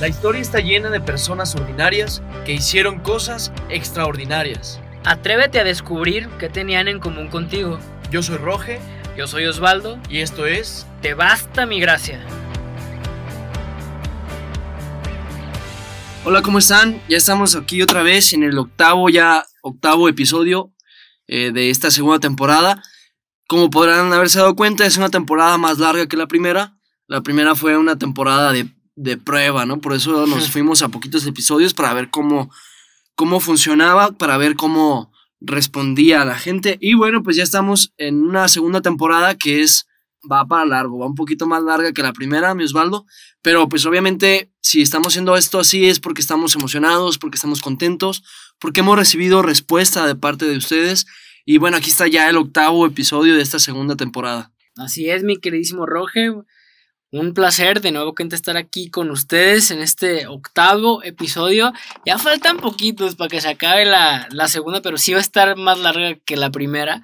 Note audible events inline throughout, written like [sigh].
La historia está llena de personas ordinarias que hicieron cosas extraordinarias. Atrévete a descubrir qué tenían en común contigo. Yo soy Roge Yo soy Osvaldo. y esto es Te basta mi gracia. Hola, ¿cómo están? Ya estamos aquí otra vez en el octavo, ya octavo episodio eh, de esta segunda temporada. Como podrán haberse dado cuenta, es una temporada más larga que la primera. La primera fue una temporada de, de prueba, ¿no? Por eso nos fuimos a poquitos episodios para ver cómo, cómo funcionaba, para ver cómo respondía a la gente. Y bueno, pues ya estamos en una segunda temporada que es va para largo, va un poquito más larga que la primera, mi Osvaldo. Pero pues obviamente si estamos haciendo esto así es porque estamos emocionados, porque estamos contentos, porque hemos recibido respuesta de parte de ustedes. Y bueno, aquí está ya el octavo episodio de esta segunda temporada. Así es, mi queridísimo Roge. Un placer de nuevo que estar aquí con ustedes en este octavo episodio. Ya faltan poquitos para que se acabe la, la segunda, pero sí va a estar más larga que la primera.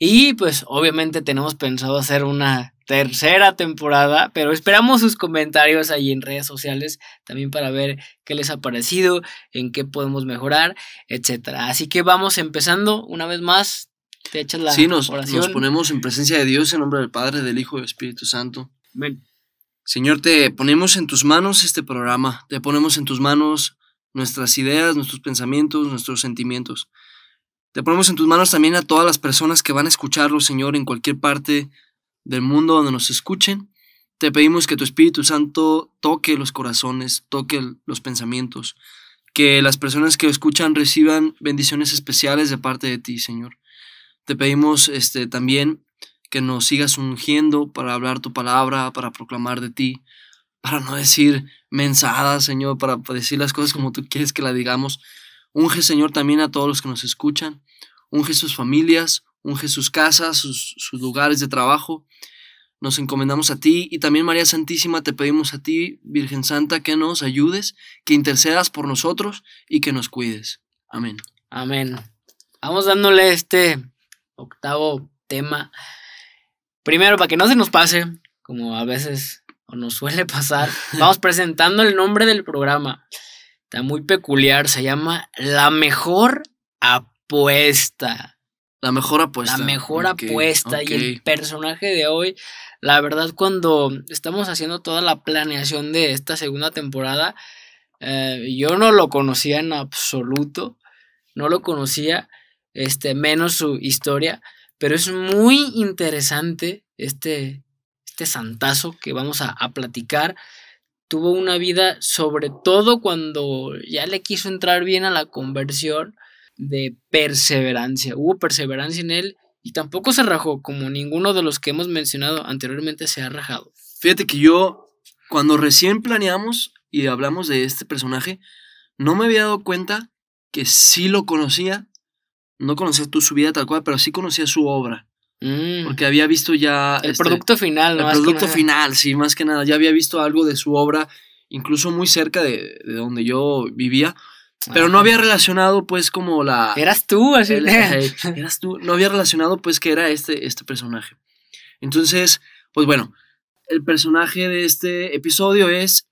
Y pues obviamente tenemos pensado hacer una tercera temporada, pero esperamos sus comentarios ahí en redes sociales también para ver qué les ha parecido, en qué podemos mejorar, etcétera. Así que vamos empezando una vez más. Te echas la sí, nos, oración. nos ponemos en presencia de Dios en nombre del Padre, del Hijo y del Espíritu Santo. Amén. Señor, te ponemos en tus manos este programa, te ponemos en tus manos nuestras ideas, nuestros pensamientos, nuestros sentimientos. Te ponemos en tus manos también a todas las personas que van a escucharlo, Señor, en cualquier parte del mundo donde nos escuchen. Te pedimos que tu Espíritu Santo toque los corazones, toque los pensamientos, que las personas que lo escuchan reciban bendiciones especiales de parte de ti, Señor. Te pedimos este, también que nos sigas ungiendo para hablar tu palabra, para proclamar de ti, para no decir mensadas, Señor, para decir las cosas como tú quieres que la digamos. Unge, Señor, también a todos los que nos escuchan. Unge sus familias, unge sus casas, sus, sus, lugares de trabajo. Nos encomendamos a ti y también María Santísima te pedimos a ti, Virgen Santa, que nos ayudes, que intercedas por nosotros y que nos cuides. Amén. Amén. Vamos dándole este octavo tema. Primero, para que no se nos pase, como a veces o nos suele pasar, [laughs] vamos presentando el nombre del programa. Está muy peculiar, se llama La Mejor Apuesta. La mejor apuesta. La mejor okay, apuesta. Okay. Y el personaje de hoy, la verdad, cuando estamos haciendo toda la planeación de esta segunda temporada, eh, yo no lo conocía en absoluto. No lo conocía, este, menos su historia. Pero es muy interesante este, este santazo que vamos a, a platicar tuvo una vida, sobre todo cuando ya le quiso entrar bien a la conversión, de perseverancia. Hubo perseverancia en él y tampoco se rajó, como ninguno de los que hemos mencionado anteriormente se ha rajado. Fíjate que yo, cuando recién planeamos y hablamos de este personaje, no me había dado cuenta que sí lo conocía. No conocía tú su vida tal cual, pero sí conocía su obra. Mm. Porque había visto ya. El este, producto final, ¿no? El producto final, sí, más que nada. Ya había visto algo de su obra, incluso muy cerca de, de donde yo vivía. Pero no había relacionado, pues, como la. Eras tú, así. El, eras tú. No había relacionado, pues, que era este, este personaje. Entonces, pues bueno, el personaje de este episodio es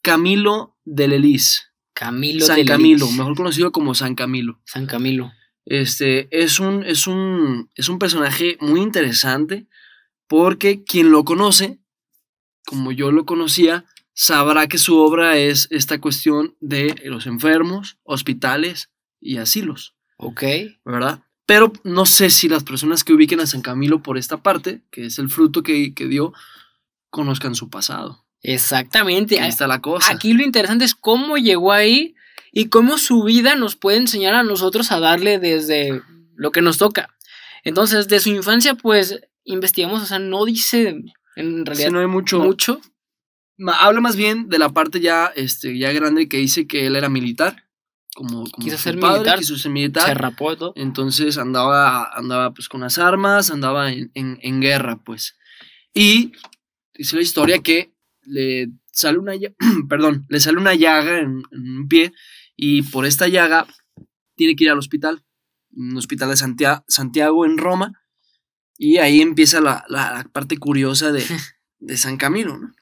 Camilo de Lelis. Camilo San de Camilo, mejor conocido como San Camilo. San Camilo. Este es un, es un, es un personaje muy interesante porque quien lo conoce, como yo lo conocía, sabrá que su obra es esta cuestión de los enfermos, hospitales y asilos. Ok. ¿Verdad? Pero no sé si las personas que ubiquen a San Camilo por esta parte, que es el fruto que, que dio, conozcan su pasado. Exactamente. Ahí está la cosa. Aquí lo interesante es cómo llegó ahí y cómo su vida nos puede enseñar a nosotros a darle desde lo que nos toca. Entonces, de su infancia, pues, investigamos, o sea, no dice en realidad sí, no hay mucho. mucho. Habla más bien de la parte ya, este, ya grande que dice que él era militar. Como, como quiso su ser padre, militar. Quiso ser militar. Se rapó todo. Entonces andaba, andaba pues con las armas, andaba en, en, en guerra, pues. Y dice la historia que le sale una, [clears throat] perdón, le sale una llaga en, en, un pie y por esta llaga tiene que ir al hospital, un hospital de Santiago, Santiago en Roma, y ahí empieza la, la, la parte curiosa de, [laughs] de, San Camilo, ¿no?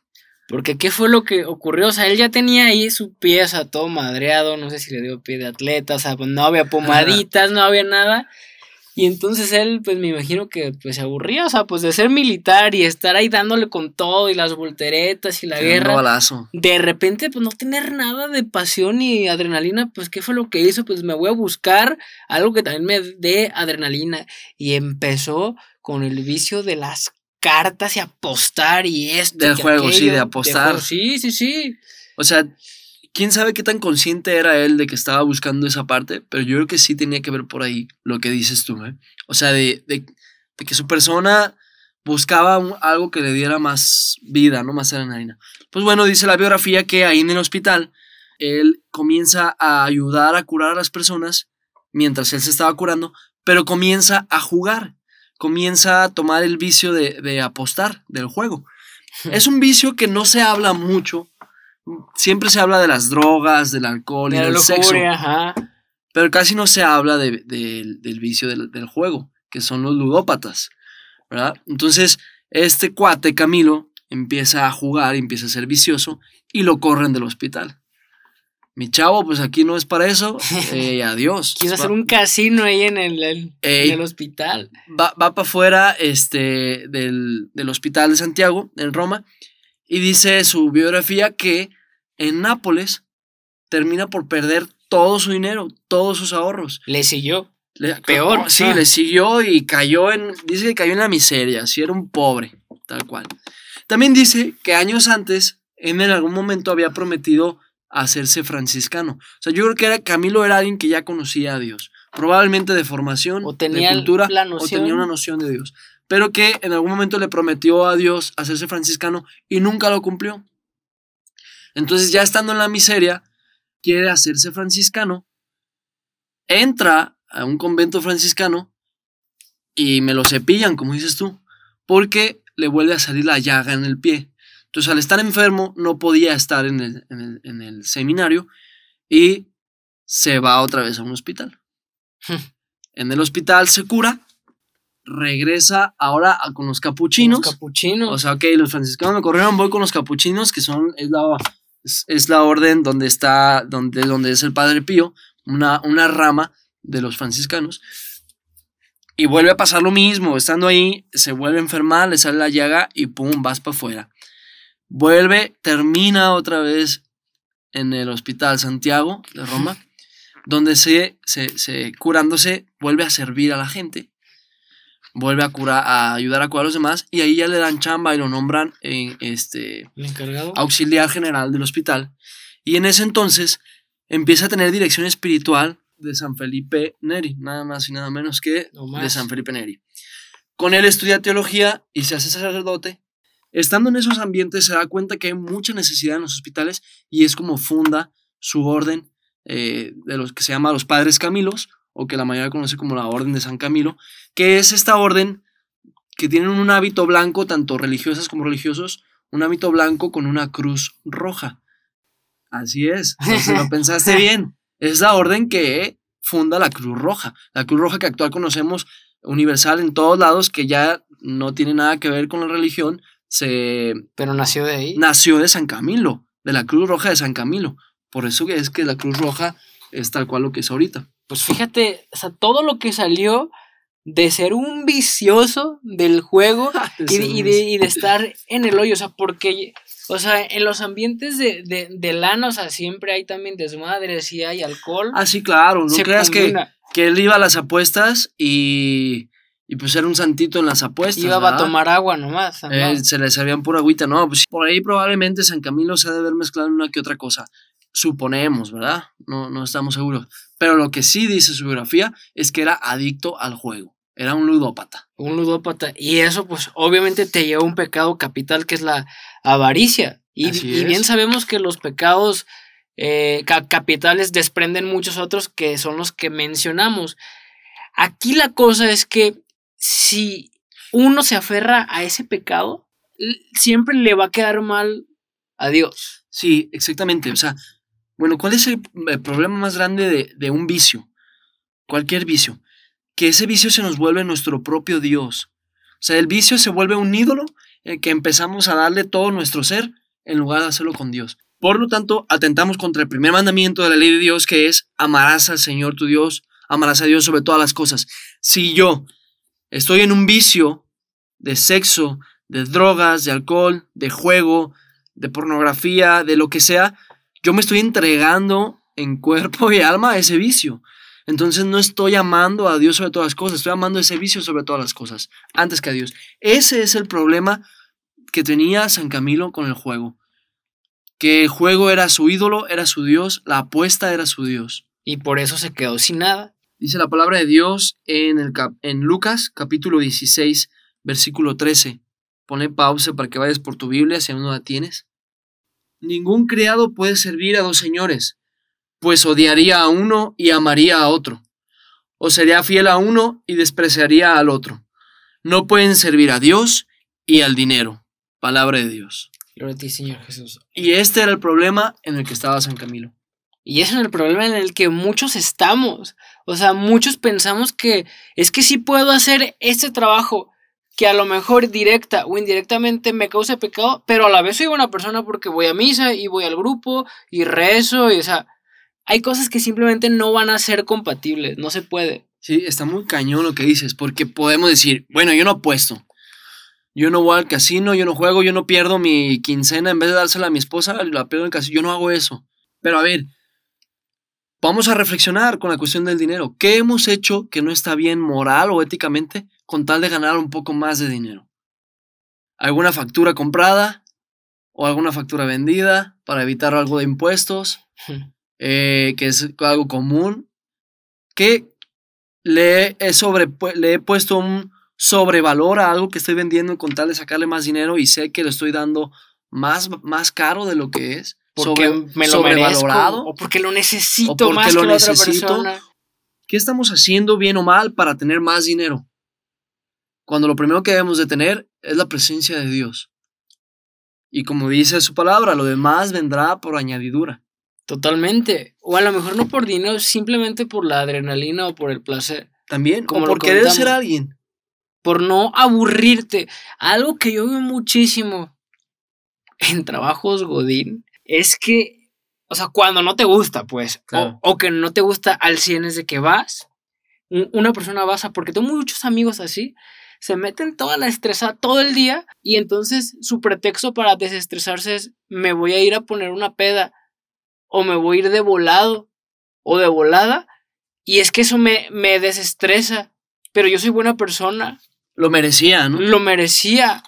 Porque qué fue lo que ocurrió, o sea, él ya tenía ahí su pieza todo madreado, no sé si le dio pie de atleta, o sea, no había pomaditas, no había nada. Y entonces él, pues me imagino que pues se aburría, o sea, pues de ser militar y estar ahí dándole con todo y las volteretas y la guerra. Balazo. De repente, pues no tener nada de pasión ni adrenalina, pues ¿qué fue lo que hizo? Pues me voy a buscar algo que también me dé adrenalina. Y empezó con el vicio de las cartas y apostar y esto. Del juego, sí, de apostar. sí, sí, sí. O sea, quién sabe qué tan consciente era él de que estaba buscando esa parte, pero yo creo que sí tenía que ver por ahí lo que dices tú, ¿eh? O sea, de, de, que su persona buscaba algo que le diera más vida, ¿no? Más adrenalina. Pues bueno, dice la biografía que ahí en el hospital él comienza a ayudar a curar a las personas mientras él se estaba curando, pero comienza a jugar, comienza a tomar el vicio de, de apostar del juego. [laughs] Es un vicio que no se habla mucho siempre se habla de las drogas, del alcohol y del sexo. Pero casi no se habla del vicio del, juego, que son los ludópatas. ¿verdad? Entonces, este cuate, Camilo, empieza a jugar, empieza a ser vicioso y lo corren del hospital. Mi chavo, pues aquí no es para eso. [laughs] Eh, adiós. Quiso hacer un casino ahí en el, el hospital. Va, va para afuera este, del, del hospital de Santiago, en Roma, y dice su biografía que en Nápoles termina por perder todo su dinero, todos sus ahorros. Le siguió. Peor. Sí, le siguió y cayó en. Dice que cayó en la miseria, si era un pobre, tal cual. También dice que años antes, en algún momento había prometido hacerse franciscano. O sea, yo creo que era, Camilo era alguien que ya conocía a Dios. Probablemente de formación, o tenía de cultura, o tenía una noción de Dios pero que en algún momento le prometió a Dios hacerse franciscano y nunca lo cumplió. Entonces ya estando en la miseria, quiere hacerse franciscano, entra a un convento franciscano y me lo cepillan, como dices tú, porque le vuelve a salir la llaga en el pie. Entonces al estar enfermo no podía estar en el, en el seminario y se va otra vez a un hospital. en el hospital se cura regresa ahora con los capuchinos. Los capuchinos. O sea, ok, los franciscanos me corrieron, voy con los capuchinos, que son, es la, es, la orden donde está, donde, donde es el Padre Pío, una, una rama de los franciscanos. Y vuelve a pasar lo mismo, estando ahí, se vuelve a enfermar, le sale la llaga y pum, vas para afuera. Vuelve, termina otra vez en el Hospital Santiago de Roma, [laughs] donde se, se, se curándose, vuelve a servir a la gente vuelve a curar, a ayudar a curar a los demás y ahí ya le dan chamba y lo nombran en este auxiliar general del hospital. Y en ese entonces empieza a tener dirección espiritual de San Felipe Neri, nada más y nada menos que de San Felipe Neri. Con él estudia teología y se hace sacerdote. Estando en esos ambientes se da cuenta que hay mucha necesidad en los hospitales y es como funda su orden eh, de los que se llama los Padres Camilos, o que la mayoría conoce como la Orden de San Camilo, que es esta orden que tienen un hábito blanco, tanto religiosas como religiosos, un hábito blanco con una cruz roja. Así es, si lo [laughs] pensaste bien. Es la orden que funda la Cruz Roja. La Cruz Roja que actual conocemos universal en todos lados, que ya no tiene nada que ver con la religión, se... Pero nació de ahí. Nació de San Camilo, de la Cruz Roja de San Camilo. Por eso es que la Cruz Roja es tal cual lo que es ahorita pues fíjate, o sea, todo lo que salió de ser un vicioso del juego [laughs] y, de, estar en el hoyo, o sea, porque, o sea, en los ambientes de, de, lana, o sea, siempre hay también desmadres y hay alcohol. Ah, sí, claro, no creas que, que, él iba a las apuestas y, y pues era un santito en las apuestas. Iba a tomar agua nomás. Eh, se le servían pura agüita, no, pues por ahí probablemente San Camilo se ha de haber mezclado una que otra cosa. Suponemos, ¿verdad? No, no estamos seguros. Pero lo que sí dice su biografía es que era adicto al juego. Era un ludópata. Un ludópata. Y eso, pues, obviamente te lleva a un pecado capital que es la avaricia. Y, bien sabemos que los pecados eh, capitales desprenden muchos otros que son los que mencionamos. Aquí la cosa es que si uno se aferra a ese pecado, siempre le va a quedar mal a Dios. Sí, exactamente. O sea, bueno, ¿cuál es el, problema más grande de, un vicio? Cualquier vicio. Que ese vicio se nos vuelve nuestro propio Dios. O sea, el vicio se vuelve un ídolo en que empezamos a darle todo nuestro ser en lugar de hacerlo con Dios. Por lo tanto, atentamos contra el primer mandamiento de la ley de Dios, que es amarás al Señor tu Dios, amarás a Dios sobre todas las cosas. Si yo estoy en un vicio de sexo, de drogas, de alcohol, de juego, de pornografía, de lo que sea, yo me estoy entregando en cuerpo y alma a ese vicio. Entonces no estoy amando a Dios sobre todas las cosas, estoy amando ese vicio sobre todas las cosas, antes que a Dios. Ese es el problema que tenía San Camilo con el juego que el juego era su ídolo, era su Dios, la apuesta era su Dios. Y por eso se quedó sin nada. Dice la palabra de Dios en, el en Lucas capítulo 16, versículo 13. Pone pausa para que vayas por tu Biblia si aún no la tienes. Ningún criado puede servir a dos señores, pues odiaría a uno y amaría a otro, o sería fiel a uno y despreciaría al otro. No pueden servir a Dios y al dinero. Palabra de Dios. Gloria a ti, Señor Jesús. Y este era el problema en el que estaba San Camilo. Y ese es el problema en el que muchos estamos. O sea, muchos pensamos que es que sí puedo hacer este trabajo que a lo mejor directa o indirectamente me causa pecado, pero a la vez soy buena persona porque voy a misa y voy al grupo y rezo y o sea, hay cosas que simplemente no van a ser compatibles, no se puede. Sí, está muy cañón lo que dices, porque podemos decir, bueno, yo no apuesto, yo no voy al casino, yo no juego, yo no pierdo mi quincena, en vez de dársela a mi esposa, la pierdo en el casino, yo no hago eso. Pero a ver, vamos a reflexionar con la cuestión del dinero. ¿Qué hemos hecho que no está bien moral o éticamente con tal de ganar un poco más de dinero? ¿Alguna factura comprada? ¿O alguna factura vendida para evitar algo de impuestos? Eh, que es algo común. ¿Qué le he, sobre, le he puesto un sobrevalora algo que estoy vendiendo con tal de sacarle más dinero y sé que lo estoy dando más, más caro de lo que es. Porque me lo sobrevalorado. o porque lo necesito más que la otra persona. ¿Qué estamos haciendo bien o mal para tener más dinero? Cuando lo primero que debemos de tener es la presencia de Dios. Y como dice su palabra, lo demás vendrá por añadidura. Totalmente. O a lo mejor no por dinero, simplemente por la adrenalina o por el placer. También, como por querer ser alguien por no aburrirte. Algo que yo veo muchísimo en trabajos Godín es que, o sea, cuando no te gusta, pues, o, que no te gusta al 100 es de que vas, una persona vas a, porque tengo muchos amigos así, se meten toda la estresa todo el día y entonces su pretexto para desestresarse es me voy a ir a poner una peda o me voy a ir de volado o de volada y es que eso me, me desestresa, pero yo soy buena persona lo merecía, ¿no? Lo merecía.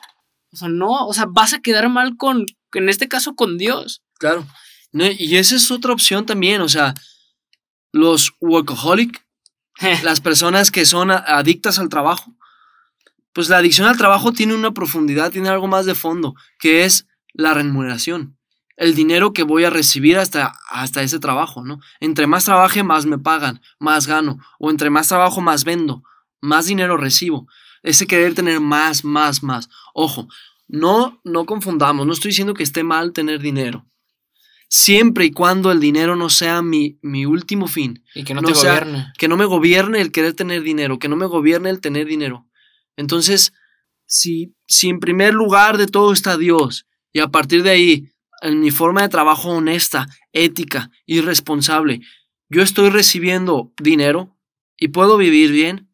O sea, no, o sea, vas a quedar mal con, en este caso, con Dios. Claro. y esa es otra opción también, o sea, los workaholic, [laughs] las personas que son adictas al trabajo, pues la adicción al trabajo tiene una profundidad, tiene algo más de fondo, que es la remuneración, el dinero que voy a recibir hasta, hasta ese trabajo, ¿no? Entre más trabaje, más me pagan, más gano, o entre más trabajo, más vendo, más dinero recibo ese querer tener más, más, más. Ojo, no, no confundamos, no estoy diciendo que esté mal tener dinero. Siempre y cuando el dinero no sea mi, mi último fin. Y que no, te gobierne. Que no me gobierne el querer tener dinero, que no me gobierne el tener dinero. Entonces, si, si en primer lugar de todo está Dios, y a partir de ahí, en mi forma de trabajo honesta, ética y responsable, yo estoy recibiendo dinero y puedo vivir bien,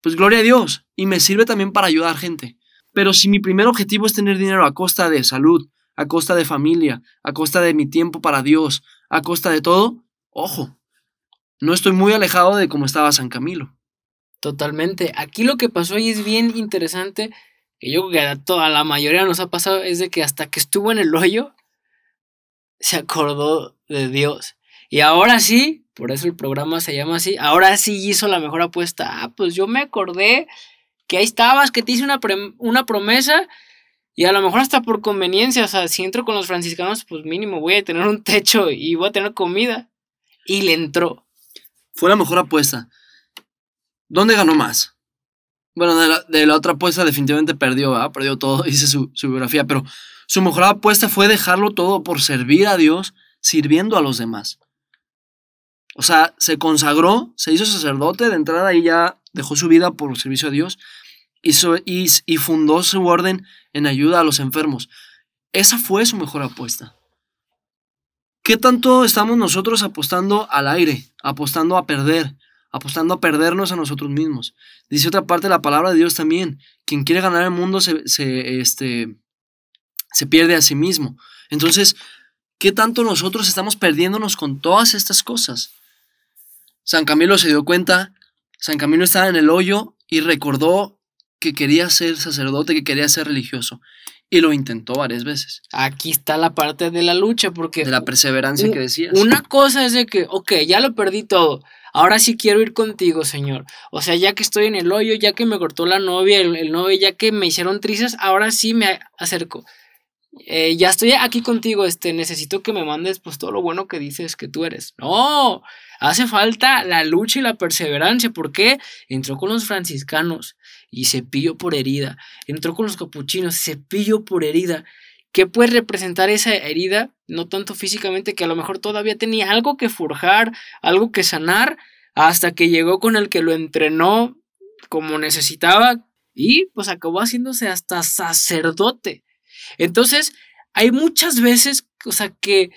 pues gloria a Dios, y me sirve también para ayudar gente. Pero si mi primer objetivo es tener dinero a costa de salud, a costa de familia, a costa de mi tiempo para Dios, a costa de todo, ojo, no estoy muy alejado de cómo estaba San Camilo. Totalmente. Aquí lo que pasó y es bien interesante, que yo creo que a toda la mayoría nos ha pasado, es de que hasta que estuvo en el hoyo, se acordó de Dios. Y ahora sí, por eso el programa se llama así. Ahora sí hizo la mejor apuesta. Ah, pues yo me acordé que ahí estabas, que te hice una, una promesa y a lo mejor hasta por conveniencia, o sea, si entro con los franciscanos, pues mínimo voy a tener un techo y voy a tener comida. Y le entró. Fue la mejor apuesta. ¿Dónde ganó más? Bueno, de la, otra apuesta definitivamente perdió, ¿verdad? Perdió todo, [laughs] dice su, su biografía, pero su mejor apuesta fue dejarlo todo por servir a Dios, sirviendo a los demás. O sea, se consagró, se hizo sacerdote de entrada y ya dejó su vida por servicio a Dios y, y, fundó su orden en ayuda a los enfermos. esa fue su mejor apuesta. ¿Qué tanto estamos nosotros apostando al aire, apostando a perder, apostando a perdernos a nosotros mismos? Dice otra parte de la palabra de Dios también, quien quiere ganar el mundo se, se, este, se pierde a sí mismo. Entonces, ¿qué tanto nosotros estamos perdiéndonos con todas estas cosas? San Camilo se dio cuenta, San Camilo estaba en el hoyo y recordó que quería ser sacerdote, que quería ser religioso. Y lo intentó varias veces. Aquí está la parte de la lucha, porque... De la perseverancia que decías. Una cosa es de que, ok, ya lo perdí todo. Ahora sí quiero ir contigo, Señor. O sea, ya que estoy en el hoyo, ya que me cortó la novia, el, novio, ya que me hicieron trizas, ahora sí me acerco. Eh, ya estoy aquí contigo, este, necesito que me mandes pues todo lo bueno que dices que tú eres. No, hace falta la lucha y la perseverancia. ¿Por qué? Entró con los franciscanos y se pilló por herida. Entró con los capuchinos, se pilló por herida. ¿Qué puede representar esa herida? No tanto físicamente, que a lo mejor todavía tenía algo que forjar, algo que sanar, hasta que llegó con el que lo entrenó como necesitaba y pues acabó haciéndose hasta sacerdote. Entonces, hay muchas veces, o sea, que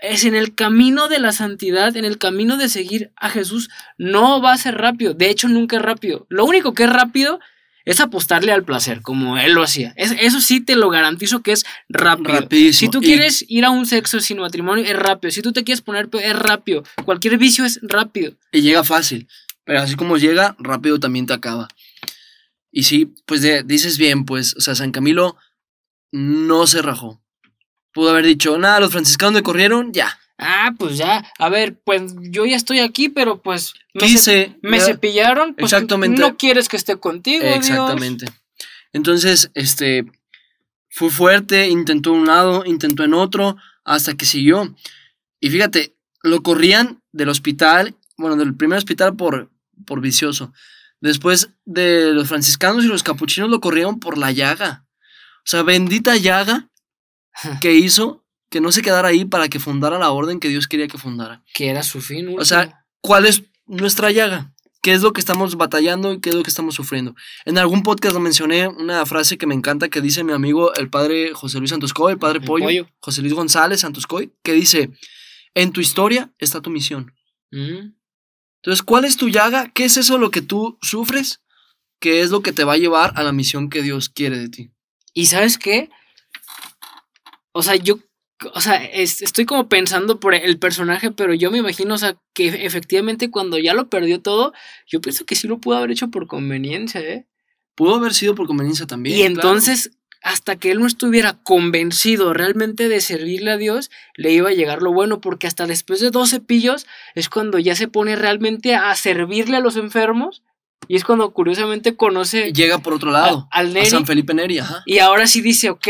es en el camino de la santidad, en el camino de seguir a Jesús, no va a ser rápido. De hecho, nunca es rápido. Lo único que es rápido es apostarle al placer, como él lo hacía. eso sí te lo garantizo que es rápido. Si tú quieres ir a un sexo sin matrimonio, es rápido. Si tú te quieres poner, es rápido. Cualquier vicio es rápido. Y llega fácil. Pero así como llega, rápido también te acaba. Y sí, pues dices bien, pues, o sea, San Camilo no se rajó. Pudo haber dicho, nada, los franciscanos me corrieron, ya. Ah, pues ya. A ver, pues yo ya estoy aquí, pero pues me, me cepillaron. Pues Exactamente. No quieres que esté contigo. Exactamente. Entonces, este, fue fuerte, intentó un lado, intentó en otro, hasta que siguió. Y fíjate, lo corrían del hospital, bueno, del primer hospital por, por vicioso. Después de los franciscanos y los capuchinos lo corrieron por la llaga. O sea, bendita llaga que hizo que no se quedara ahí para que fundara la orden que Dios quería que fundara. Que era su fin. O sea, ¿cuál es nuestra llaga? ¿Qué es lo que estamos batallando y qué es lo que estamos sufriendo? En algún podcast lo mencioné una frase que me encanta que dice mi amigo el padre José Luis Santoscoy, el padre Pollo, José Luis González Santoscoy, que dice, en tu historia está tu misión. Mm. Entonces, ¿cuál es tu llaga? ¿Qué es eso lo que tú sufres? ¿Qué es lo que te va a llevar a la misión que Dios quiere de ti? Y sabes qué? O sea, yo, o sea, estoy como pensando por el personaje, pero yo me imagino, o sea, que efectivamente cuando ya lo perdió todo, yo pienso que sí lo pudo haber hecho por conveniencia, ¿eh? Pudo haber sido por conveniencia también. Y entonces, hasta que él no estuviera convencido realmente de servirle a Dios, le iba a llegar lo bueno, porque hasta después de 12 pillos es cuando ya se pone realmente a servirle a los enfermos y es cuando curiosamente conoce. Llega por otro lado. al a San Felipe Neri, ajá. Y ahora sí dice, ok,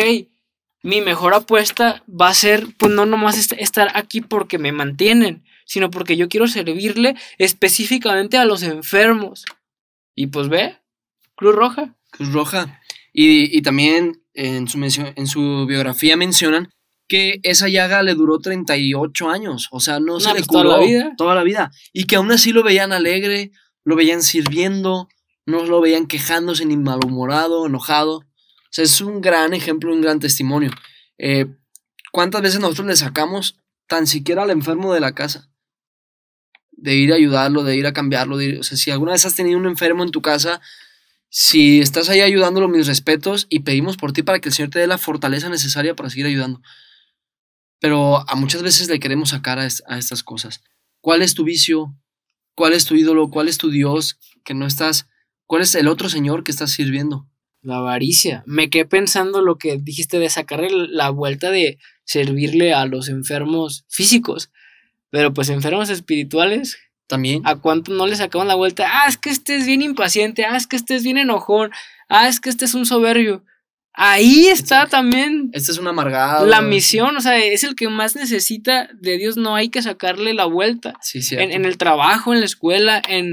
mi mejor apuesta va a ser, pues no nomás estar aquí porque me mantienen, sino porque yo quiero servirle específicamente a los enfermos. Y pues ve, Cruz Roja. Cruz Roja. Y, y también en su, en su biografía mencionan que esa llaga le duró 38 años. O sea, no, se le curó toda la vida. Toda la vida. Y que aún así lo veían alegre, lo veían sirviendo, no lo veían quejándose ni malhumorado, enojado. O sea, es un gran ejemplo, un gran testimonio. Eh, ¿Cuántas veces nosotros le sacamos tan siquiera al enfermo de la casa? De ir a ayudarlo, de ir a cambiarlo. o sea, si alguna vez has tenido un enfermo en tu casa, si estás ahí ayudándolo, mis respetos y pedimos por ti para que el Señor te dé la fortaleza necesaria para seguir ayudando. Pero a muchas veces le queremos sacar a estas cosas. ¿Cuál es tu vicio? ¿Cuál es tu ídolo? ¿Cuál es tu Dios que no estás? ¿Cuál es el otro Señor que estás sirviendo? La avaricia. Me quedé pensando lo que dijiste de sacarle la vuelta de servirle a los enfermos físicos, pero pues enfermos espirituales. También. ¿A cuánto no le sacaban la vuelta? Ah, es que este es bien impaciente, ah, es que este es bien enojón, ah, es que este es un soberbio. Ahí está también. Este es un amargado. La misión, o sea, es el que más necesita de Dios. No hay que sacarle la vuelta. Sí, sí. En, el trabajo, en la escuela, en,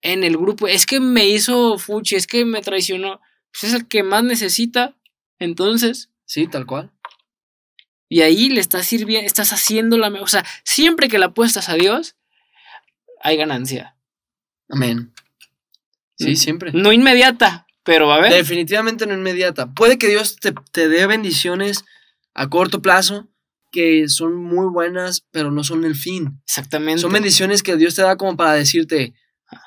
en el grupo. Es que me hizo fuchi, es que me traicionó. Pues es el que más necesita. Entonces. Sí, tal cual. Y ahí le estás sirviendo, estás haciendo la. O sea, siempre que la apuestas a Dios, hay ganancia. Amén. Sí, siempre. No inmediata, pero va a haber. Definitivamente no inmediata. Puede que Dios te, te dé bendiciones a corto plazo que son muy buenas, pero no son el fin. Exactamente. Son bendiciones que Dios te da como para decirte,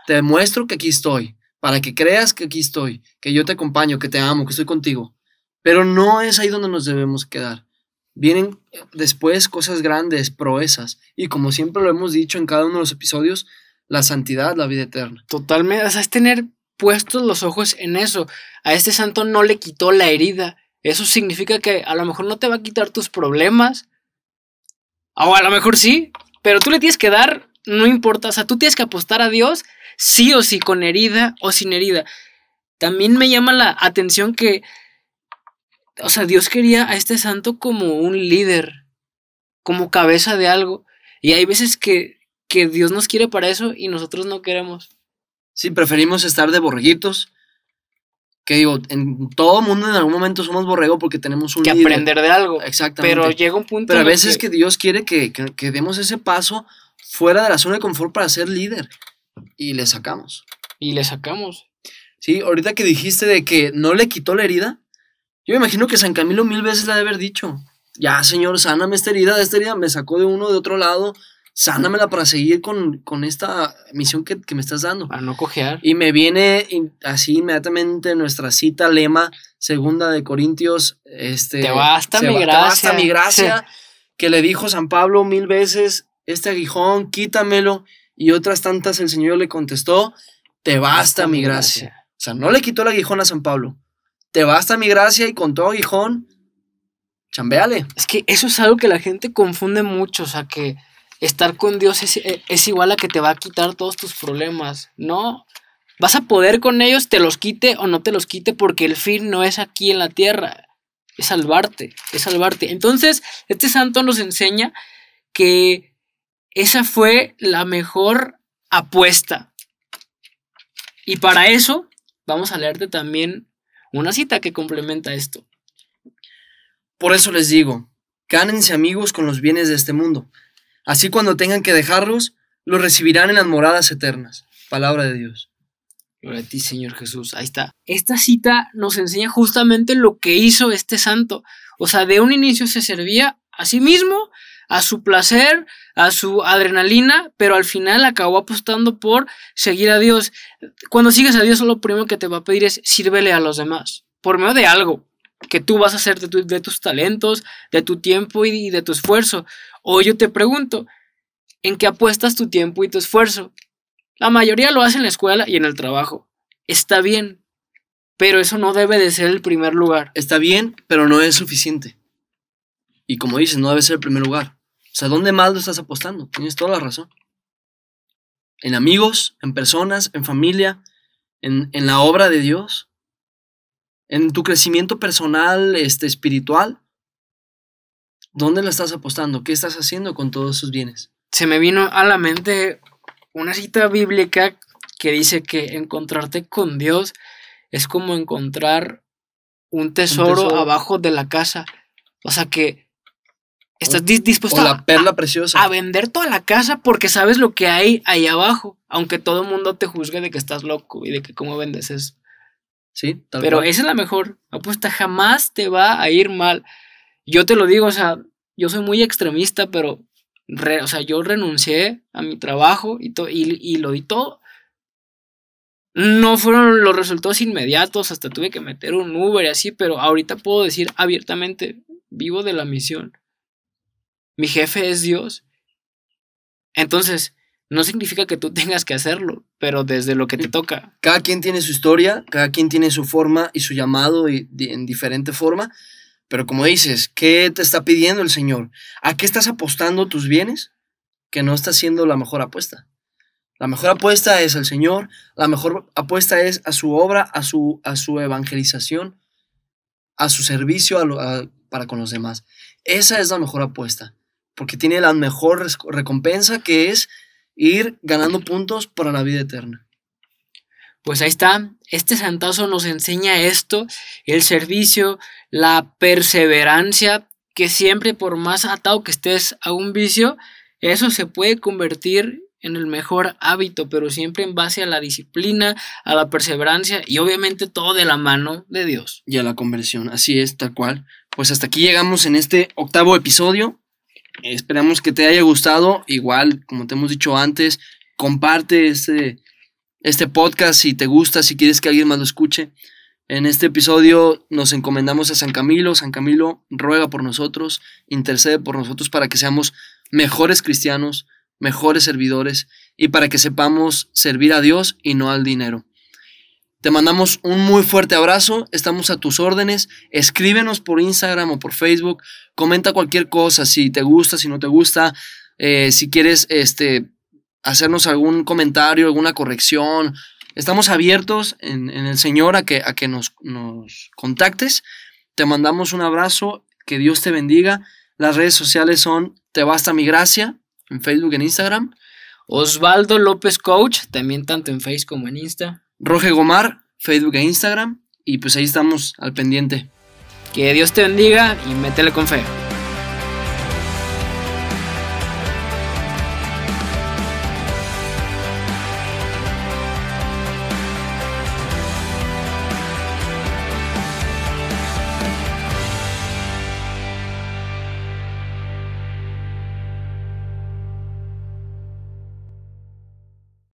te demuestro que aquí estoy, para que creas que aquí estoy, que yo te acompaño, que te amo, que estoy contigo. Pero no es ahí donde nos debemos quedar. Vienen después cosas grandes, proezas, y como siempre lo hemos dicho en cada uno de los episodios, la santidad, la vida eterna. Totalmente, o sea, es tener puestos los ojos en eso. A este santo no le quitó la herida. Eso significa que a lo mejor no te va a quitar tus problemas. O a lo mejor sí, pero tú le tienes que dar, no importa, o sea, tú tienes que apostar a Dios sí o sí, con herida o sin herida. También me llama la atención que, o sea, Dios quería a este santo como un líder, como cabeza de algo. Y hay veces que, que Dios nos quiere para eso y nosotros no queremos. Sí, preferimos estar de borreguitos. Que digo, en todo mundo en algún momento somos borrego porque tenemos un Que líder. aprender de algo. Exactamente. Pero llega un punto Pero a veces que Dios quiere que, que- que demos ese paso fuera de la zona de confort para ser líder. Y le sacamos. Y le sacamos. Sí, ahorita que dijiste de que no le quitó la herida, yo me imagino que San Camilo mil veces le ha de haber dicho, ya señor, sáname esta herida, de esta herida me sacó de uno de otro lado, sánamela para seguir con, con esta misión que, que me estás dando. Para no cojear. Y me viene así inmediatamente nuestra cita lema, segunda de Corintios, este... Te basta mi va- Te gracia. basta mi gracia, [laughs] que le dijo San Pablo mil veces, este aguijón, quítamelo, y otras tantas el Señor le contestó, te basta mi gracia. O sea, no le quitó el aguijón a San Pablo. Te basta mi gracia y con todo aguijón, chambéale. Es que eso es algo que la gente confunde mucho, o sea, que estar con Dios es, eh, es igual a que te va a quitar todos tus problemas. No, vas a poder con ellos, te los quite o no te los quite, porque el fin no es aquí en la tierra, es salvarte, es salvarte. Entonces, este santo nos enseña que esa fue la mejor apuesta. Y para eso, vamos a leerte también una cita que complementa esto. Por eso les digo, gánense amigos con los bienes de este mundo. Así cuando tengan que dejarlos, los recibirán en las moradas eternas. Palabra de Dios. Gloria a ti, Señor Jesús. Ahí está. Esta cita nos enseña justamente lo que hizo este santo. O sea, de un inicio se servía a sí mismo, a su placer, a su adrenalina, pero al final acabó apostando por seguir a Dios. Cuando sigues a Dios, lo primero que te va a pedir es sírvele a los demás, por medio de algo que tú vas a hacer de, de tus talentos, de tu tiempo y de tu esfuerzo. O yo te pregunto, ¿en qué apuestas tu tiempo y tu esfuerzo? La mayoría lo hace en la escuela y en el trabajo. Está bien, pero eso no debe de ser el primer lugar. Está bien, pero no es suficiente. Y como dices, no debe ser el primer lugar. O sea, ¿dónde más lo estás apostando? Tienes toda la razón. En amigos, en personas, en familia, en, en la obra de Dios, en tu crecimiento personal, este, espiritual. ¿Dónde lo estás apostando? ¿Qué estás haciendo con todos esos bienes? Se me vino a la mente una cita bíblica que dice que encontrarte con Dios es como encontrar un tesoro, tesoro. abajo de la casa. O sea que estás dis- dispuesto O a, la perla preciosa. a vender toda la casa porque sabes lo que hay ahí abajo, aunque todo el mundo te juzgue de que estás loco y de que cómo vendes eso. Sí, tal Pero cual. esa es la mejor apuesta, jamás te va a ir mal. Yo te lo digo, o sea, yo soy muy extremista, pero, re- o sea, yo renuncié a mi trabajo y, to- y, y lo di todo. No fueron los resultados inmediatos, hasta tuve que meter un Uber y así, pero ahorita puedo decir abiertamente, vivo de la misión. Mi jefe es Dios. Entonces, no significa que tú [laughs] tengas que hacerlo, pero desde lo que te toca. Cada quien tiene su historia, cada quien tiene su forma y su llamado y, en diferente forma. Pero como dices, ¿qué te está pidiendo el Señor? ¿A qué estás apostando tus bienes? Que no está siendo la mejor apuesta. La mejor apuesta es al Señor, la mejor apuesta es a su obra, a su, a su evangelización, a su servicio a lo- a- para con los demás. Esa es la mejor apuesta, porque tiene la mejor recompensa que es ir ganando puntos para la vida eterna. Pues ahí está, este santazo nos enseña esto, el servicio, la perseverancia, que siempre por más atado que estés a un vicio, eso se puede convertir en el mejor hábito, pero siempre en base a la disciplina, a la perseverancia y obviamente todo de la mano de Dios. Y a la conversión, así es, tal cual. Pues hasta aquí llegamos en este octavo episodio. Esperamos que te haya gustado. Igual, como te hemos dicho antes, comparte este, este podcast si te gusta, si quieres que alguien más lo escuche. En este episodio nos encomendamos a San Camilo. San Camilo ruega por nosotros, intercede por nosotros para que seamos mejores cristianos, mejores servidores y para que sepamos servir a Dios y no al dinero. Te mandamos un muy fuerte abrazo, estamos a tus órdenes, escríbenos por Instagram o por Facebook, comenta cualquier cosa, si te gusta, si no te gusta, eh, si quieres este, hacernos algún comentario, alguna corrección, estamos abiertos en, el Señor a que, a que nos, contactes. Te mandamos un abrazo, que Dios te bendiga. Las redes sociales son Te Basta Mi Gracia, en Facebook, en Instagram. Osvaldo López Coach, también tanto en Facebook como en Insta. Roge Gomar, Facebook e Instagram. Y pues ahí estamos al pendiente. Que Dios te bendiga y métele con fe.